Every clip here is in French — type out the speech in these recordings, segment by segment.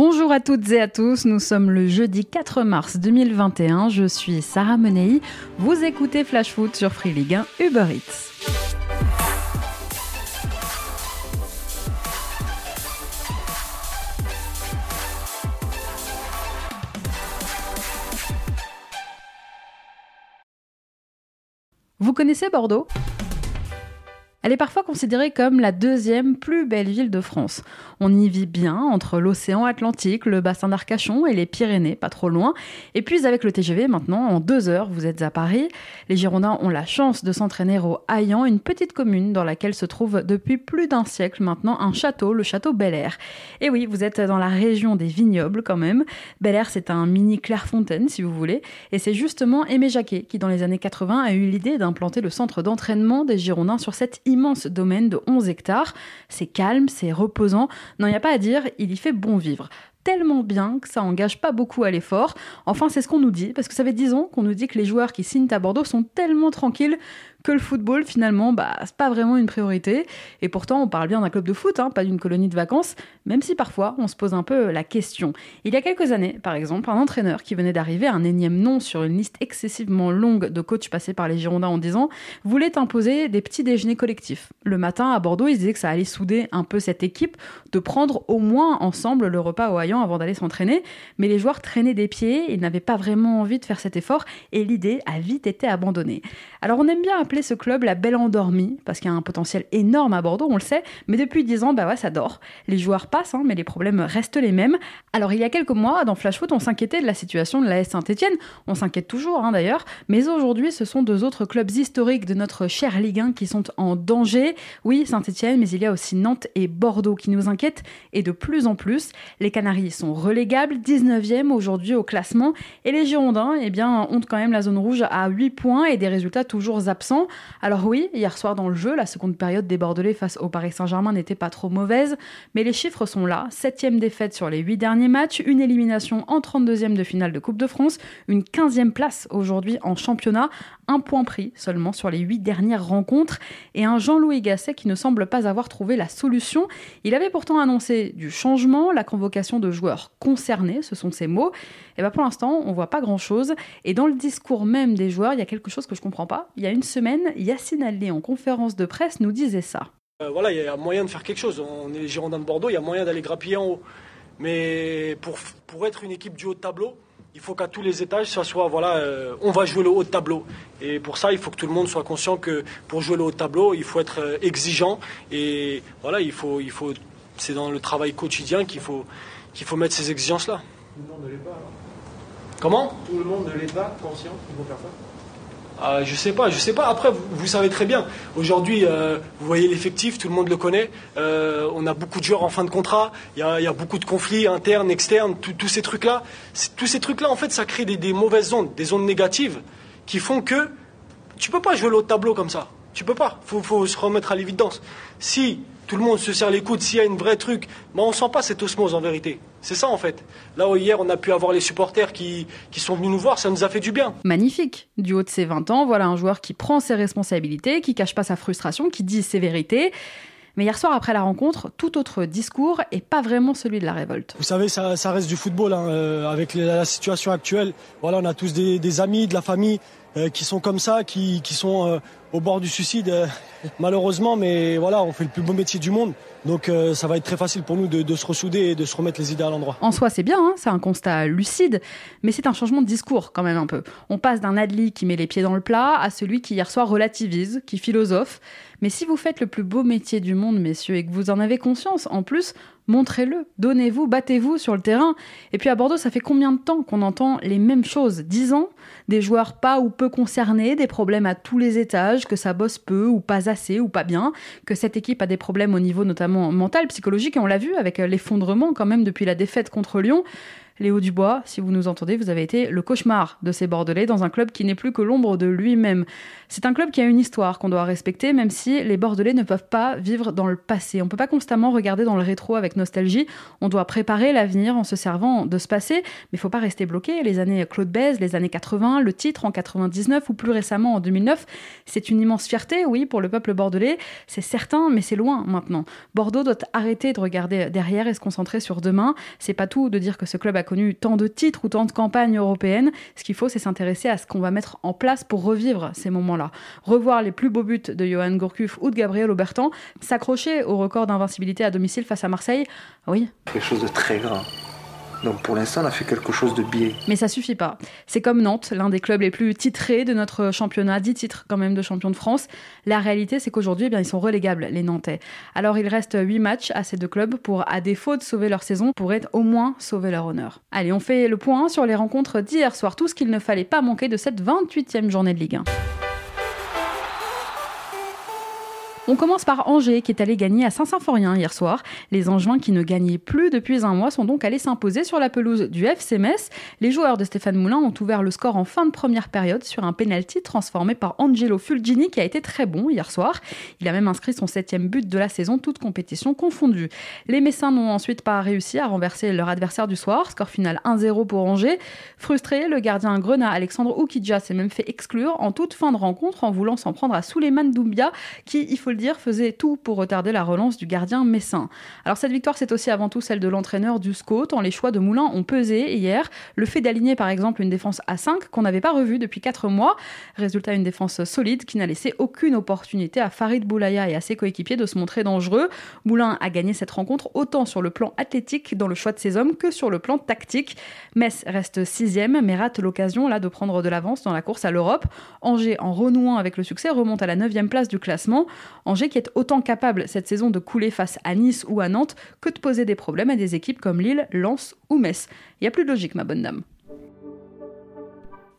Bonjour à toutes et à tous, nous sommes le jeudi 4 mars 2021, je suis Sarah Menei, vous écoutez Flash Foot sur Free League 1 Uber. Vous connaissez Bordeaux? Elle est parfois considérée comme la deuxième plus belle ville de France. On y vit bien entre l'océan Atlantique, le bassin d'Arcachon et les Pyrénées, pas trop loin. Et puis avec le TGV, maintenant, en deux heures, vous êtes à Paris. Les Girondins ont la chance de s'entraîner au Haillan, une petite commune dans laquelle se trouve depuis plus d'un siècle maintenant un château, le château Bel Air. Et oui, vous êtes dans la région des vignobles quand même. Bel Air, c'est un mini Clairefontaine, si vous voulez. Et c'est justement Aimé Jacquet qui, dans les années 80, a eu l'idée d'implanter le centre d'entraînement des Girondins sur cette immense domaine de 11 hectares. C'est calme, c'est reposant. Non, il n'y a pas à dire, il y fait bon vivre tellement bien que ça engage pas beaucoup à l'effort. Enfin, c'est ce qu'on nous dit, parce que ça fait 10 ans qu'on nous dit que les joueurs qui signent à Bordeaux sont tellement tranquilles que le football, finalement, bah, c'est pas vraiment une priorité. Et pourtant, on parle bien d'un club de foot, hein, pas d'une colonie de vacances, même si parfois on se pose un peu la question. Il y a quelques années, par exemple, un entraîneur qui venait d'arriver, un énième nom sur une liste excessivement longue de coachs passés par les Girondins en 10 ans, voulait imposer des petits déjeuners collectifs. Le matin, à Bordeaux, il disait que ça allait souder un peu cette équipe de prendre au moins ensemble le repas au haillant avant d'aller s'entraîner. Mais les joueurs traînaient des pieds, ils n'avaient pas vraiment envie de faire cet effort et l'idée a vite été abandonnée. Alors on aime bien appeler ce club la Belle Endormie, parce qu'il y a un potentiel énorme à Bordeaux, on le sait, mais depuis 10 ans, bah ouais, ça dort. Les joueurs passent, hein, mais les problèmes restent les mêmes. Alors il y a quelques mois, dans Flash Foot, on s'inquiétait de la situation de la S Saint-Etienne, on s'inquiète toujours hein, d'ailleurs, mais aujourd'hui, ce sont deux autres clubs historiques de notre cher Ligue 1 qui sont en danger. Oui, Saint-Etienne, mais il y a aussi Nantes et Bordeaux qui nous inquiètent, et de plus en plus. Les Canaries sont relégables, 19e aujourd'hui au classement, et les Girondins, eh bien, ont quand même la zone rouge à 8 points et des résultats toujours absents. Alors oui, hier soir dans le jeu, la seconde période des Bordelais face au Paris Saint-Germain n'était pas trop mauvaise, mais les chiffres sont là. Septième défaite sur les huit derniers matchs, une élimination en 32e de finale de Coupe de France, une 15e place aujourd'hui en championnat, un point pris seulement sur les huit dernières rencontres, et un Jean-Louis Gasset qui ne semble pas avoir trouvé la solution. Il avait pourtant annoncé du changement, la convocation de joueurs concernés, ce sont ses mots. Et bien pour l'instant, on voit pas grand-chose. Et dans le discours même des joueurs, il y a quelque chose que je comprends pas. Il y a une semaine, Yacine Allé, en conférence de presse, nous disait ça. Euh, voilà, il y a moyen de faire quelque chose. On est les Girondins de Bordeaux, il y a moyen d'aller grappiller en haut. Mais pour, pour être une équipe du haut de tableau, il faut qu'à tous les étages, ça soit, voilà, euh, on va jouer le haut de tableau. Et pour ça, il faut que tout le monde soit conscient que pour jouer le haut de tableau, il faut être euh, exigeant. Et voilà, il faut, il faut, c'est dans le travail quotidien qu'il faut, qu'il faut mettre ces exigences-là. Comment? Tout le monde de l'État conscient qu'il faut faire ça? Ah, je sais pas, je sais pas. Après, vous, savez très bien. Aujourd'hui, euh, vous voyez l'effectif, tout le monde le connaît. Euh, on a beaucoup de joueurs en fin de contrat. Il y a, beaucoup de conflits internes, externes, tous ces trucs-là. Tous ces trucs-là, en fait, ça crée des, mauvaises ondes, des ondes négatives, qui font que tu peux pas jouer l'autre tableau comme ça. Tu peux pas. Faut, faut se remettre à l'évidence. Si tout le monde se serre les coudes, s'il y a une vraie truc, mais on sent pas cette osmose en vérité. C'est ça en fait. Là où hier on a pu avoir les supporters qui, qui sont venus nous voir, ça nous a fait du bien. Magnifique. Du haut de ses 20 ans, voilà un joueur qui prend ses responsabilités, qui cache pas sa frustration, qui dit ses vérités. Mais hier soir, après la rencontre, tout autre discours et pas vraiment celui de la révolte. Vous savez, ça, reste du football. Hein, euh, avec la situation actuelle, voilà, on a tous des, amis, de la famille qui sont comme ça, qui, qui sont euh, au bord du suicide, euh, malheureusement, mais voilà, on fait le plus beau métier du monde. Donc euh, ça va être très facile pour nous de, se ressouder et de se remettre les idées à l'endroit. En soi, c'est bien, hein, c'est un constat lucide, mais c'est un changement de discours quand même un peu. On passe d'un Adli qui met les pieds dans le plat à celui qui hier soir relativise, qui philosophe. Mais si vous faites le plus beau métier du monde, messieurs, et que vous en avez conscience, en plus, montrez-le, donnez-vous, battez-vous sur le terrain. Et puis à Bordeaux, ça fait combien de temps qu'on entend les mêmes choses? Dix ans? Des joueurs pas ou peu concernés, des problèmes à tous les étages que ça bosse peu ou pas assez ou pas bien, que cette équipe a des problèmes au niveau notamment mental, psychologique, et on l'a vu avec l'effondrement quand même depuis la défaite contre Lyon. Léo Dubois, si vous nous entendez, vous avez été le cauchemar de ces Bordelais dans un club qui n'est plus que l'ombre de lui-même. C'est un club qui a une histoire qu'on doit respecter, même si les Bordelais ne peuvent pas vivre dans le passé. On ne peut pas constamment regarder dans le rétro avec nostalgie. On doit préparer l'avenir en se servant de ce passé, mais il faut pas rester bloqué. Les années Claude Bèze, les années 80, le titre en 99 ou plus récemment en 2009, c'est une immense fierté, oui, pour le peuple bordelais. C'est certain, mais c'est loin maintenant. Bordeaux doit arrêter de regarder derrière et se concentrer sur demain. C'est pas tout de dire que ce club a connu tant de titres ou tant de campagnes européennes. Ce qu'il faut, c'est s'intéresser à ce qu'on va mettre en place pour revivre ces moments-là. Revoir les plus beaux buts de Johan Gourcuff ou de Gabriel Aubertan, s'accrocher au record d'invincibilité à domicile face à Marseille, oui. Quelque chose de très grand. Donc pour l'instant, on a fait quelque chose de biais. Mais ça suffit pas. C'est comme Nantes, l'un des clubs les plus titrés de notre championnat, 10 titres quand même de champion de France. La réalité, c'est qu'aujourd'hui, eh bien, ils sont relégables, les Nantais. Alors il reste 8 matchs à ces deux clubs pour, à défaut de sauver leur saison, pourraient au moins sauver leur honneur. Allez, on fait le point sur les rencontres d'hier soir, tout ce qu'il ne fallait pas manquer de cette 28e journée de Ligue 1. On commence par Angers qui est allé gagner à Saint-Symphorien hier soir. Les Angevins qui ne gagnaient plus depuis un mois sont donc allés s'imposer sur la pelouse du FC Metz. Les joueurs de Stéphane Moulin ont ouvert le score en fin de première période sur un penalty transformé par Angelo Fulgini qui a été très bon hier soir. Il a même inscrit son septième but de la saison, toute compétition confondue. Les Messins n'ont ensuite pas réussi à renverser leur adversaire du soir. Score final 1-0 pour Angers. Frustré, le gardien Grenat Alexandre Oukidja s'est même fait exclure en toute fin de rencontre en voulant s'en prendre à Souleymane Doumbia qui, il faut le dire, faisait tout pour retarder la relance du gardien messin. Alors cette victoire, c'est aussi avant tout celle de l'entraîneur du SCO, tant les choix de Moulin ont pesé hier. Le fait d'aligner par exemple une défense à 5 qu'on n'avait pas revue depuis 4 mois. Résultat, une défense solide qui n'a laissé aucune opportunité à Farid Boulaya et à ses coéquipiers de se montrer dangereux. Moulin a gagné cette rencontre autant sur le plan athlétique dans le choix de ses hommes que sur le plan tactique. Metz reste sixième mais rate l'occasion là de prendre de l'avance dans la course à l'Europe. Angers, en renouant avec le succès, remonte à la 9 place du classement. Angers qui est autant capable cette saison de couler face à Nice ou à Nantes que de poser des problèmes à des équipes comme Lille, Lens ou Metz. Il n'y a plus de logique, ma bonne dame.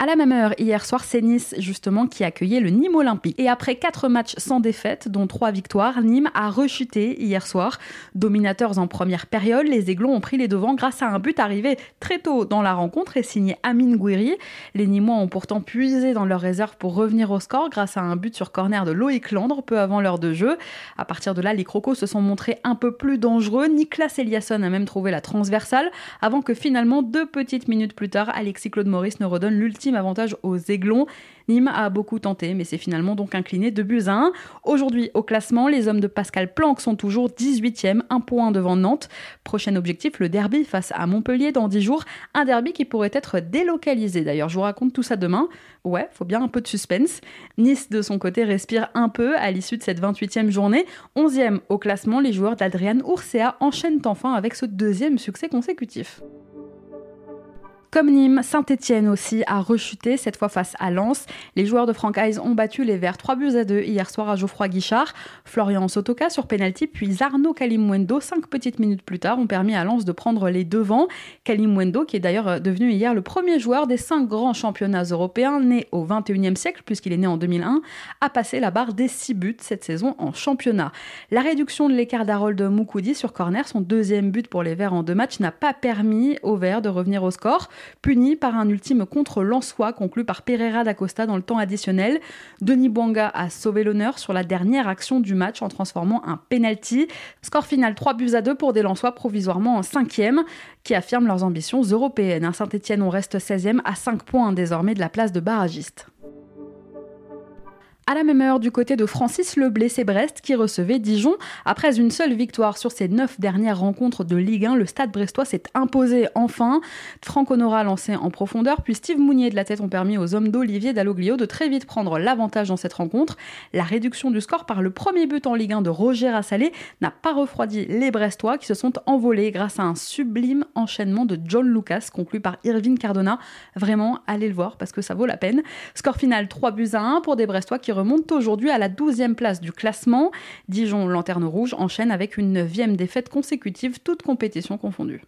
À la même heure, hier soir, c'est Nice justement qui accueillait le Nîmes Olympique. Et après quatre matchs sans défaite, dont trois victoires, Nîmes a rechuté hier soir. Dominateurs en première période, les Aiglons ont pris les devants grâce à un but arrivé très tôt dans la rencontre et signé Amine Gouiri. Les Nîmois ont pourtant puisé dans leur réserve pour revenir au score grâce à un but sur corner de Loïc Landre peu avant l'heure de jeu. À partir de là, les Crocos se sont montrés un peu plus dangereux. Nicolas Eliasson a même trouvé la transversale avant que finalement, deux petites minutes plus tard, Alexis Claude Maurice ne redonne l'ultime avantage aux Aiglons. Nîmes a beaucoup tenté, mais c'est finalement donc incliné de buts à 1. Aujourd'hui, au classement, les hommes de Pascal Planck sont toujours 18e, un point devant Nantes. Prochain objectif, le derby face à Montpellier dans 10 jours. Un derby qui pourrait être délocalisé. D'ailleurs, je vous raconte tout ça demain. Ouais, faut bien un peu de suspense. Nice, de son côté, respire un peu à l'issue de cette 28e journée. 11e au classement, les joueurs d'Adrian Ursea enchaînent enfin avec ce deuxième succès consécutif. Comme Nîmes, Saint-Etienne aussi a rechuté, cette fois face à Lens. Les joueurs de Francaise ont battu les Verts 3 buts à 2 hier soir à Geoffroy Guichard. Florian Sotoka sur penalty, puis Arnaud Kalimwendo, 5 petites minutes plus tard, ont permis à Lens de prendre les devants. Kalimwendo, qui est d'ailleurs devenu hier le premier joueur des 5 grands championnats européens, né au 21e siècle, puisqu'il est né en 2001, a passé la barre des 6 buts cette saison en championnat. La réduction de l'écart d'Harold Moukoudi sur corner, son deuxième but pour les Verts en deux matchs, n'a pas permis aux Verts de revenir au score puni par un ultime contre Lensois conclu par Pereira d'Acosta dans le temps additionnel. Denis Bouanga a sauvé l'honneur sur la dernière action du match en transformant un penalty. Score final 3 buts à 2 pour des Lensois provisoirement en 5e qui affirment leurs ambitions européennes. Saint-Etienne, on reste 16e à 5 points désormais de la place de barragiste. À la même heure, du côté de Francis Le blessé Brest qui recevait Dijon. Après une seule victoire sur ses neuf dernières rencontres de Ligue 1, le stade brestois s'est imposé enfin. Franck Honora lancé en profondeur, puis Steve Mounier de la tête ont permis aux hommes d'Olivier Dalloglio de très vite prendre l'avantage dans cette rencontre. La réduction du score par le premier but en Ligue 1 de Roger Assalé n'a pas refroidi les Brestois qui se sont envolés grâce à un sublime enchaînement de John Lucas conclu par Irvine Cardona. Vraiment, allez le voir parce que ça vaut la peine. Score final 3 buts à 1 pour des Brestois qui remonte aujourd'hui à la 12e place du classement. Dijon, lanterne rouge, enchaîne avec une 9e défaite consécutive, toute compétition confondue.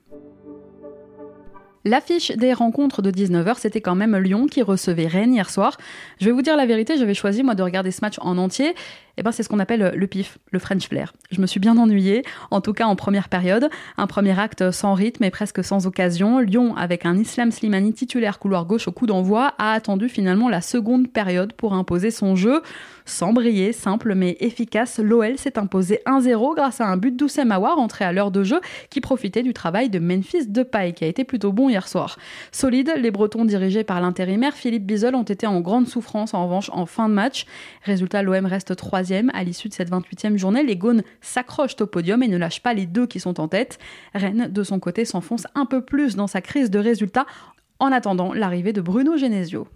L'affiche des rencontres de 19h, c'était quand même Lyon qui recevait Rennes hier soir. Je vais vous dire la vérité, j'avais choisi moi de regarder ce match en entier. Eh ben, c'est ce qu'on appelle le pif, le French flair. Je me suis bien ennuyée, en tout cas en première période. Un premier acte sans rythme et presque sans occasion. Lyon, avec un Islam Slimani titulaire couloir gauche au coup d'envoi, a attendu finalement la seconde période pour imposer son jeu. Sans briller, simple mais efficace, l'OL s'est imposé 1-0 grâce à un but d'Oussem Aouar entré à l'heure de jeu qui profitait du travail de Memphis Depay qui a été plutôt bon hier soir. Solide, les Bretons dirigés par l'intérimaire Philippe Bizol ont été en grande souffrance en revanche en fin de match. Résultat, l'OM reste à l'issue de cette 28e journée. Les Gaunes s'accrochent au podium et ne lâchent pas les deux qui sont en tête. Rennes, de son côté, s'enfonce un peu plus dans sa crise de résultats en attendant l'arrivée de Bruno Genesio.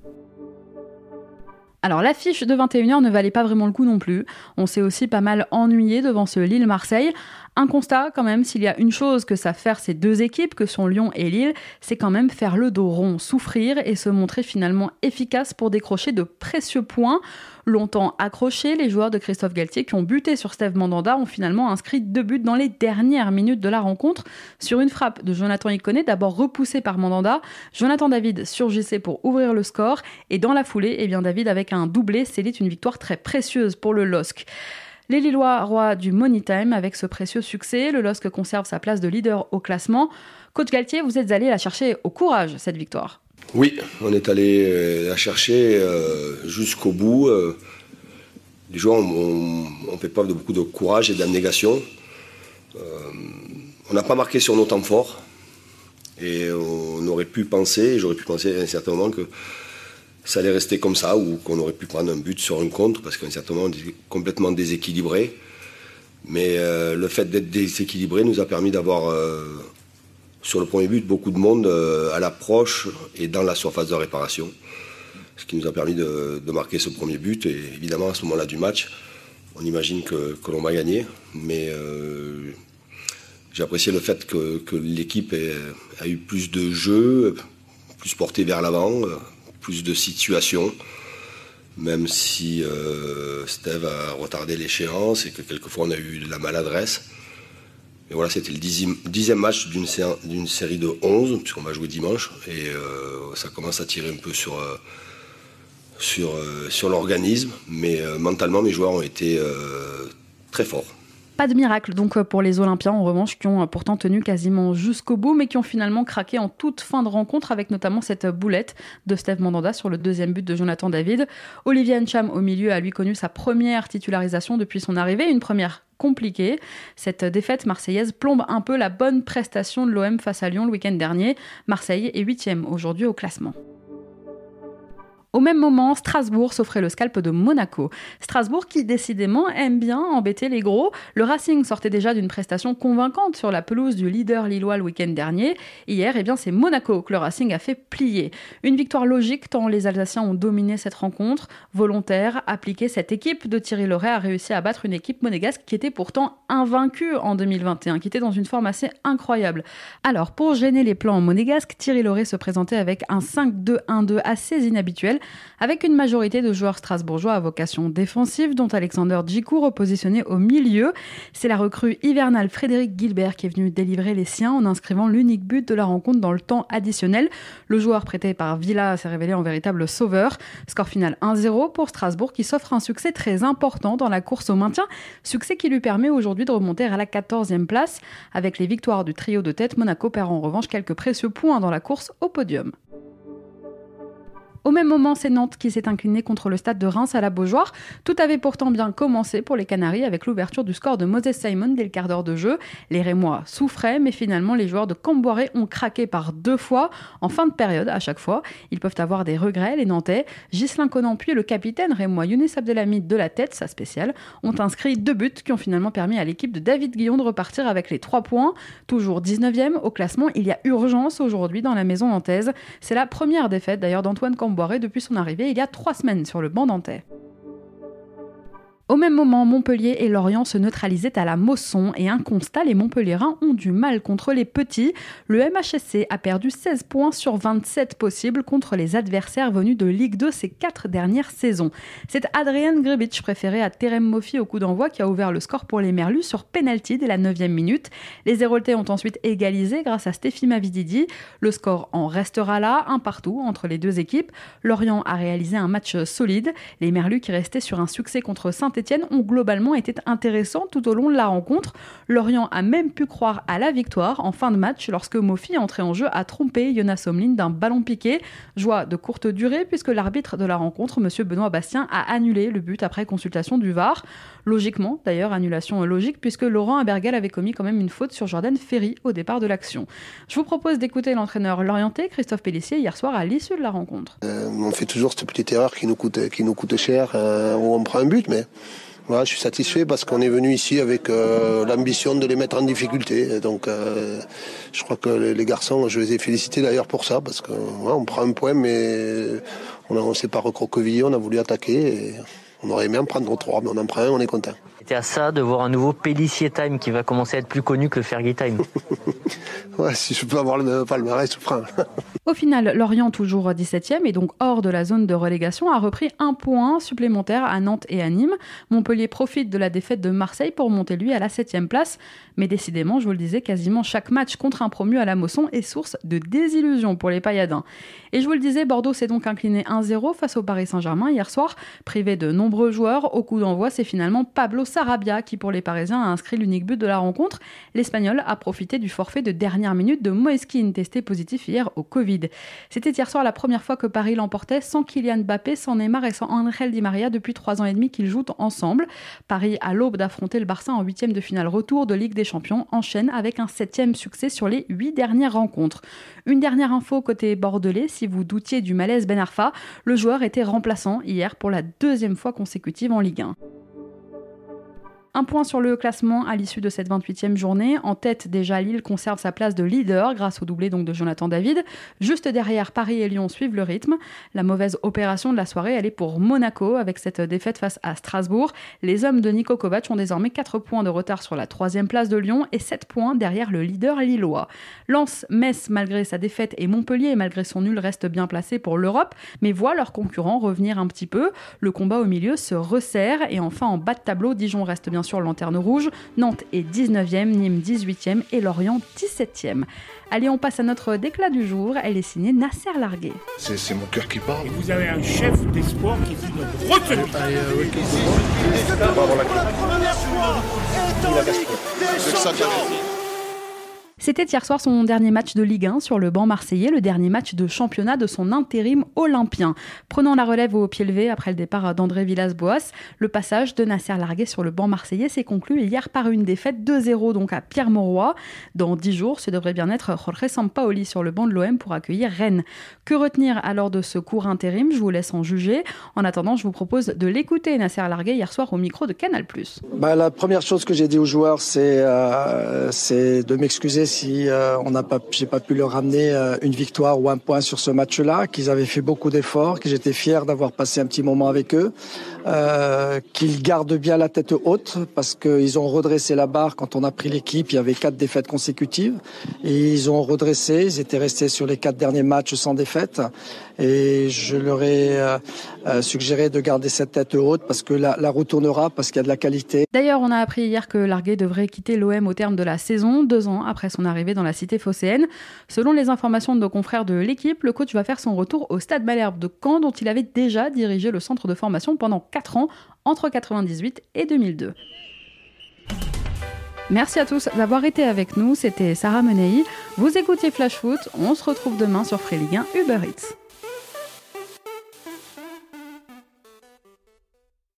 Alors l'affiche de 21h ne valait pas vraiment le coup non plus. On s'est aussi pas mal ennuyé devant ce Lille-Marseille. Un constat quand même, s'il y a une chose que savent faire ces deux équipes, que sont Lyon et Lille, c'est quand même faire le dos rond, souffrir et se montrer finalement efficace pour décrocher de précieux points. Longtemps accrochés, les joueurs de Christophe Galtier qui ont buté sur Steve Mandanda ont finalement inscrit deux buts dans les dernières minutes de la rencontre sur une frappe de Jonathan Iconé, d'abord repoussé par Mandanda. Jonathan David surgissait pour ouvrir le score et dans la foulée, eh bien David avec un doublé scellait une victoire très précieuse pour le LOSC. Les Lillois rois du Money Time avec ce précieux succès. Le LOSC conserve sa place de leader au classement. Coach Galtier, vous êtes allé la chercher au courage, cette victoire. Oui, on est allé euh, la chercher euh, jusqu'au bout. Euh. Les joueurs ont, fait preuve de beaucoup de courage et d'abnégation. on n'a pas marqué sur nos temps forts. Et on aurait pu penser, j'aurais pu penser à un certain moment que ça allait rester comme ça, ou qu'on aurait pu prendre un but sur un contre, parce qu'à un certain moment, on était complètement déséquilibré. Mais euh, le fait d'être déséquilibré nous a permis d'avoir, euh, sur le premier but, beaucoup de monde euh, à l'approche et dans la surface de réparation. Ce qui nous a permis de, marquer ce premier but. Et évidemment, à ce moment-là du match, on imagine que, l'on va gagner. Mais j'ai apprécié le fait que, que l'équipe a eu plus de jeux, plus porté vers l'avant de situations, même si euh, Steve a retardé l'échéance et que quelquefois on a eu de la maladresse. Mais voilà, c'était le dixième, match d'une série, de 11, puisqu'on va jouer dimanche, et euh, ça commence à tirer un peu sur, euh, sur, sur l'organisme, mais mentalement mes joueurs ont été très forts. Pas de miracle donc euh, pour les Olympiens en revanche qui ont euh, pourtant tenu quasiment jusqu'au bout mais qui ont finalement craqué en toute fin de rencontre avec notamment cette boulette de Steve Mandanda sur le deuxième but de Jonathan David. Olivier Ncham au milieu a lui connu sa première titularisation depuis son arrivée, une première compliquée. Cette défaite marseillaise plombe un peu la bonne prestation de l'OM face à Lyon le week-end dernier. Marseille est huitième aujourd'hui au classement. Au même moment, Strasbourg s'offrait le scalp de Monaco. Strasbourg qui décidément aime bien embêter les gros. Le Racing sortait déjà d'une prestation convaincante sur la pelouse du leader lillois le week-end dernier. Hier, eh bien, c'est Monaco que le Racing a fait plier. Une victoire logique tant les Alsaciens ont dominé cette rencontre. Volontaire, appliquée, cette équipe de Thierry Loret a réussi à battre une équipe monégasque qui était pourtant invaincue en 2021, qui était dans une forme assez incroyable. Alors, pour gêner les plans monégasques, Thierry Loret se présentait avec un 5-2-1-2 assez inhabituel avec une majorité de joueurs strasbourgeois à vocation défensive, dont Alexander Djikou repositionné au milieu. C'est la recrue hivernale Frédéric Gilbert qui est venu délivrer les siens en inscrivant l'unique but de la rencontre dans le temps additionnel. Le joueur prêté par Villa s'est révélé en véritable sauveur. Score final 1-0 pour Strasbourg qui s'offre un succès très important dans la course au maintien, succès qui lui permet aujourd'hui de remonter à la 14e place. Avec les victoires du trio de tête, Monaco perd en revanche quelques précieux points dans la course au podium. Au même moment, c'est Nantes qui s'est incliné contre le stade de Reims à la Beaujoire. Tout avait pourtant bien commencé pour les Canaries avec l'ouverture du score de Moses Simon dès le quart d'heure de jeu. Les Rémois souffraient, mais finalement, les joueurs de Camboiré ont craqué par deux fois, en fin de période à chaque fois. Ils peuvent avoir des regrets, les Nantais. Ghislain Conan puis le capitaine Rémois Younes Abdelhamid de la tête, sa spéciale, ont inscrit deux buts qui ont finalement permis à l'équipe de David Guillon de repartir avec les trois points. Toujours 19e au classement, il y a urgence aujourd'hui dans la maison nantaise. C'est la première défaite d'ailleurs d'Antoine Camboiré depuis son arrivée il y a trois semaines sur le banc nantais. Au même moment, Montpellier et Lorient se neutralisaient à la Mosson et un constat, les Montpelliérains ont du mal contre les petits. Le MHSC a perdu 16 points sur 27 possibles contre les adversaires venus de Ligue 2 ces quatre dernières saisons. C'est Adrien Grebic, préféré à Terem Moffi au coup d'envoi, qui a ouvert le score pour les Merlus sur penalty dès la 9 minute. Les Héroltais ont ensuite égalisé grâce à Stéphie Mavididi. Le score en restera là, un partout entre les deux équipes. Lorient a réalisé un match solide. Les Merlus qui restaient sur un succès contre saint etienne ont globalement été intéressants tout au long de la rencontre. Lorient a même pu croire à la victoire en fin de match lorsque Mofi, entré en jeu, a trompé Jonas Omlin d'un ballon piqué. Joie de courte durée puisque l'arbitre de la rencontre, M. Benoît Bastien, a annulé le but après consultation du VAR. Logiquement, d'ailleurs, annulation logique puisque Laurent Abergal avait commis quand même une faute sur Jordan Ferry au départ de l'action. Je vous propose d'écouter l'entraîneur lorientais Christophe Pellissier hier soir à l'issue de la rencontre. Euh, on fait toujours cette petite erreur qui nous coûte, qui nous coûte cher euh, où on prend un but, mais voilà, je suis satisfait parce qu'on est venu ici avec euh, l'ambition de les mettre en difficulté. Donc, euh, je crois que les, garçons, je les ai félicités d'ailleurs pour ça parce qu'on on prend un point, mais on ne s'est pas recroquevillé, on a voulu attaquer. Et on aurait aimé en prendre trois, mais on en prend un, on est content. C'était à ça de voir un nouveau Pellissier Time qui va commencer à être plus connu que le Fergie Time. ouais, si je peux avoir le palmarès, je prends. Au final, Lorient, toujours 17e et donc hors de la zone de relégation, a repris un point supplémentaire à Nantes et à Nîmes. Montpellier profite de la défaite de Marseille pour monter lui à la 7e place. Mais décidément, je vous le disais, quasiment chaque match contre un promu à la Mosson est source de désillusion pour les Payadins. Et je vous le disais, Bordeaux s'est donc incliné 1-0 face au Paris Saint-Germain hier soir. Privé de nombreux joueurs, au coup d'envoi, c'est finalement Pablo Sarabia qui, pour les Parisiens, a inscrit l'unique but de la rencontre. L'Espagnol a profité du forfait de dernière minute de Moeskin, testé positif hier au Covid. C'était hier soir la première fois que Paris l'emportait sans Kylian Mbappé, sans Neymar et sans Angel Di Maria depuis trois ans et demi qu'ils jouent ensemble. Paris, à l'aube d'affronter le Barça en huitième de finale retour de Ligue des Champions, enchaîne avec un septième succès sur les huit dernières rencontres. Une dernière info côté bordelais, si vous doutiez du malaise Ben Arfa, le joueur était remplaçant hier pour la deuxième fois consécutive en Ligue 1. Un point sur le classement à l'issue de cette 28e journée. En tête, déjà, Lille conserve sa place de leader grâce au doublé donc de Jonathan David. Juste derrière, Paris et Lyon suivent le rythme. La mauvaise opération de la soirée, elle est pour Monaco avec cette défaite face à Strasbourg. Les hommes de Nico Kovac ont désormais 4 points de retard sur la troisième place de Lyon et 7 points derrière le leader lillois. Lens, Metz, malgré sa défaite, et Montpellier, malgré son nul, restent bien placés pour l'Europe, mais voient leurs concurrents revenir un petit peu. Le combat au milieu se resserre et enfin en bas de tableau, Dijon reste bien sur Lanterne Rouge, Nantes est 19e, Nîmes 18e et Lorient 17e. Allez, on passe à notre déclat du jour. Elle est signée Nasser Largué. C'est mon cœur qui parle. Et vous avez un chef d'espoir qui est une retenue. C'était hier soir son dernier match de Ligue 1 sur le banc marseillais, le dernier match de championnat de son intérim olympien. Prenant la relève au pied levé après le départ d'André Villas-Boas, le passage de Nasser Largué sur le banc marseillais s'est conclu hier par une défaite 2-0 donc à Pierre Mauroy. Dans 10 jours, ce devrait bien être Jorge Sampaoli sur le banc de l'OM pour accueillir Rennes. Que retenir alors de ce court intérim? Je vous laisse en juger. En attendant, je vous propose de l'écouter Nasser Largué hier soir au micro de Canal+. Bah, la première chose que j'ai dit aux joueurs, c'est euh, de m'excuser si euh, on n'a pas, j'ai pas pu leur ramener euh, une victoire ou un point sur ce match-là, qu'ils avaient fait beaucoup d'efforts, que j'étais fier d'avoir passé un petit moment avec eux, euh, qu'ils gardent bien la tête haute parce qu'ils ont redressé la barre quand on a pris l'équipe. Il y avait quatre défaites consécutives ils ont redressé. Ils étaient restés sur les quatre derniers matchs sans défaite et je leur ai suggéré de garder cette tête haute parce que la, la roue tournera parce qu'il y a de la qualité. D'ailleurs, on a appris hier que Larguet devrait quitter l'OM au terme de la saison, deux ans après son arrivée dans la cité phocéenne. Selon les informations de nos confrères de l'équipe, le coach va faire son retour au Stade Malherbe de Caen, dont il avait déjà dirigé le centre de formation pendant 4 ans, entre 1998 et 2002. Merci à tous d'avoir été avec nous, c'était Sarah Menei. Vous écoutiez Flash Foot, on se retrouve demain sur Free Ligue 1 Uber Eats.